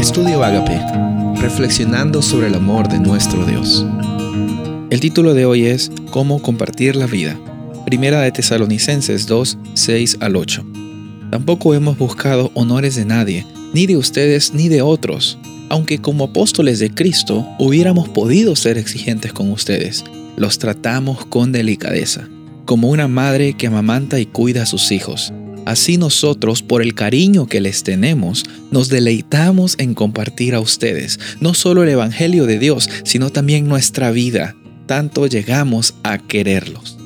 Estudio Agape, reflexionando sobre el amor de nuestro Dios. El título de hoy es Cómo compartir la vida. Primera de Tesalonicenses 2, 6 al 8. Tampoco hemos buscado honores de nadie, ni de ustedes ni de otros, aunque como apóstoles de Cristo hubiéramos podido ser exigentes con ustedes. Los tratamos con delicadeza, como una madre que amamanta y cuida a sus hijos Así nosotros, por el cariño que les tenemos, nos deleitamos en compartir a ustedes no solo el Evangelio de Dios, sino también nuestra vida. Tanto llegamos a quererlos.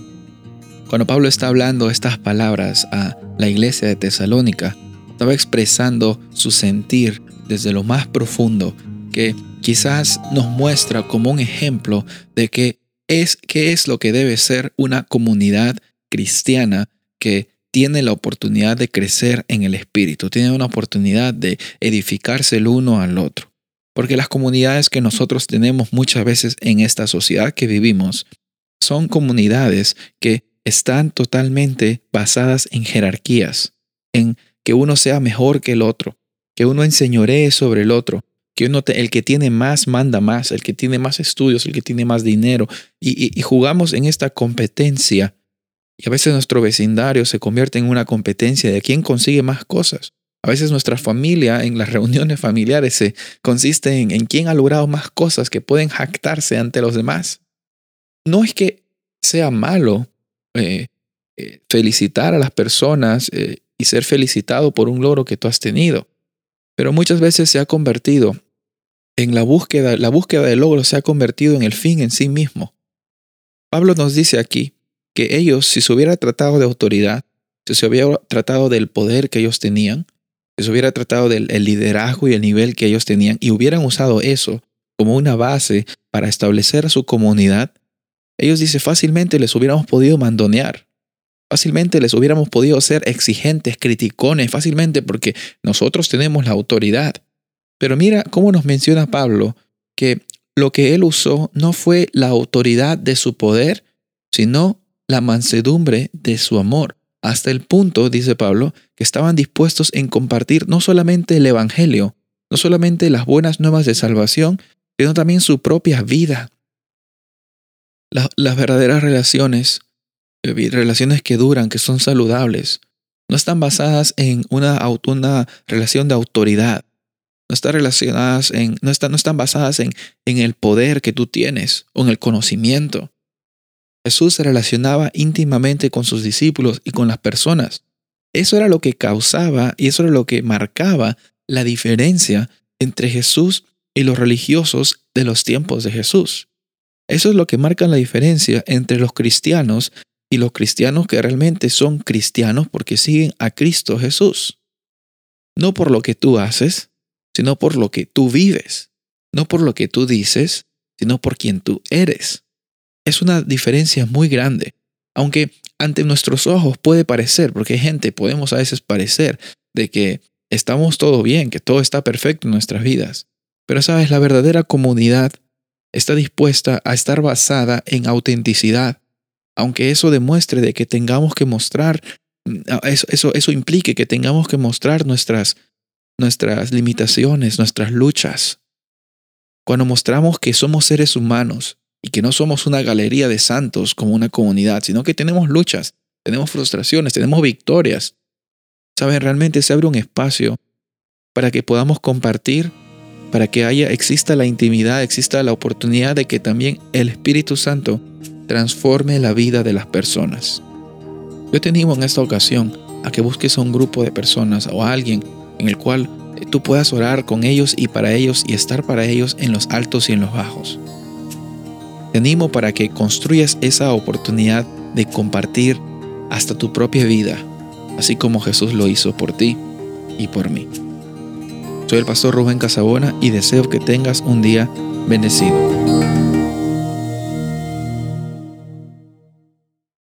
Cuando Pablo está hablando estas palabras a la iglesia de Tesalónica, estaba expresando su sentir desde lo más profundo, que quizás nos muestra como un ejemplo de que es qué es lo que debe ser una comunidad cristiana que tiene la oportunidad de crecer en el espíritu, tiene una oportunidad de edificarse el uno al otro. Porque las comunidades que nosotros tenemos muchas veces en esta sociedad que vivimos son comunidades que están totalmente basadas en jerarquías, en que uno sea mejor que el otro, que uno enseñoree sobre el otro, que uno el que tiene más manda más, el que tiene más estudios, el que tiene más dinero, y jugamos en esta competencia y a veces nuestro vecindario se convierte en una competencia de quién consigue más cosas. A veces nuestra familia en las reuniones familiares se consiste en, quién ha logrado más cosas que pueden jactarse ante los demás. No es que sea malo eh, eh, felicitar a las personas eh, y ser felicitado por un logro que tú has tenido, pero muchas veces se ha convertido en la búsqueda, la búsqueda del logro se ha convertido en el fin en sí mismo. Pablo nos dice aquí que ellos, si se hubiera tratado de autoridad, si se hubiera tratado del poder que ellos tenían, si se hubiera tratado del liderazgo y el nivel que ellos tenían y hubieran usado eso como una base para establecer su comunidad, ellos dicen fácilmente les hubiéramos podido mandonear, fácilmente les hubiéramos podido ser exigentes, criticones, fácilmente porque nosotros tenemos la autoridad. Pero mira cómo nos menciona Pablo que lo que él usó no fue la autoridad de su poder, sino la mansedumbre de su amor, hasta el punto, dice Pablo, que estaban dispuestos en compartir no solamente el Evangelio, no solamente las buenas nuevas de salvación, sino también su propia vida. las verdaderas relaciones, eh, relaciones que duran, que son saludables, no están basadas en una, relación de autoridad, no están relacionadas en, no están, no están basadas en, en el poder que tú tienes o en el conocimiento. Jesús se relacionaba íntimamente con sus discípulos y con las personas. Eso era lo que causaba y eso era lo que marcaba la diferencia entre Jesús y los religiosos de los tiempos de Jesús. Eso es lo que marca la diferencia entre los cristianos y los cristianos que realmente son cristianos porque siguen a Cristo Jesús. No por lo que tú haces, sino por lo que tú vives. No por lo que tú dices, sino por quien tú eres. Es una diferencia muy grande, aunque ante nuestros ojos puede parecer, porque gente, podemos a veces parecer de que estamos todo bien, que todo está perfecto en nuestras vidas. Pero sabes, la verdadera comunidad está dispuesta a estar basada en autenticidad, aunque eso demuestre de que tengamos que mostrar, eso, eso, implique que tengamos que mostrar nuestras, nuestras limitaciones, nuestras luchas. Cuando mostramos que somos seres humanos, y que no somos una galería de santos como una comunidad, sino que tenemos luchas, tenemos frustraciones, tenemos victorias. Saben, realmente se abre un espacio para que podamos compartir, para que haya exista la intimidad, exista la oportunidad de que también el Espíritu Santo transforme la vida de las personas. Yo te animo en esta ocasión a que busques a un grupo de personas o a alguien en el cual tú puedas orar con ellos y para ellos y estar para ellos en los altos y en los bajos. Te animo para que construyas esa oportunidad de compartir hasta tu propia vida, así como Jesús lo hizo por ti y por mí. Soy el pastor Rubén Casabona y deseo que tengas un día bendecido.